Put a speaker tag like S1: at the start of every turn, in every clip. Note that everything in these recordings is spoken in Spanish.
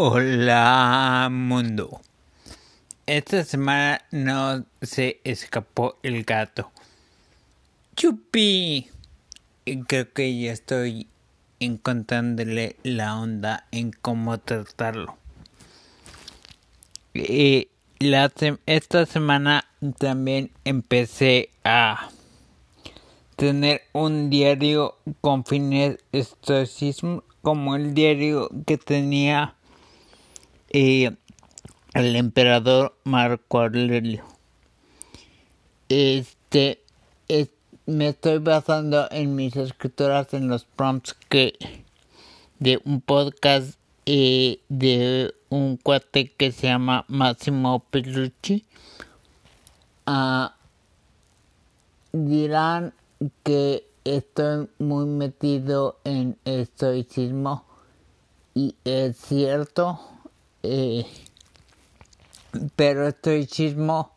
S1: Hola mundo. Esta semana no se escapó el gato. ¡Chupi! Creo que ya estoy encontrándole la onda en cómo tratarlo. Y esta semana también empecé a tener un diario con fines estoicismo como el diario que tenía el emperador Marco Aurelio. Este, me estoy basando en mis escrituras, en los prompts que de un podcast eh, de un cuate que se llama Massimo Petrucci. Ah, dirán que estoy muy metido en estoicismo y es cierto eh, pero estoicismo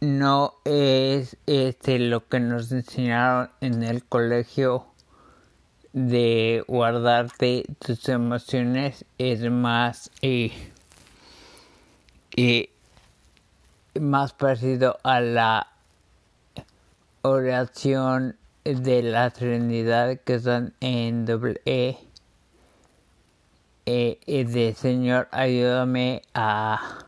S1: no es este, lo que nos enseñaron en el colegio de guardarte tus emociones. Es más eh, eh, más parecido a la oración de la Trinidad que son en doble E eh, de Señor, ayúdame a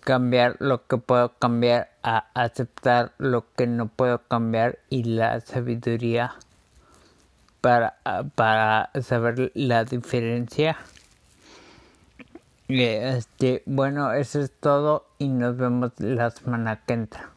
S1: cambiar lo que puedo cambiar, a aceptar lo que no puedo cambiar y la sabiduría para, para saber la diferencia. Este, bueno, eso es todo y nos vemos la semana que.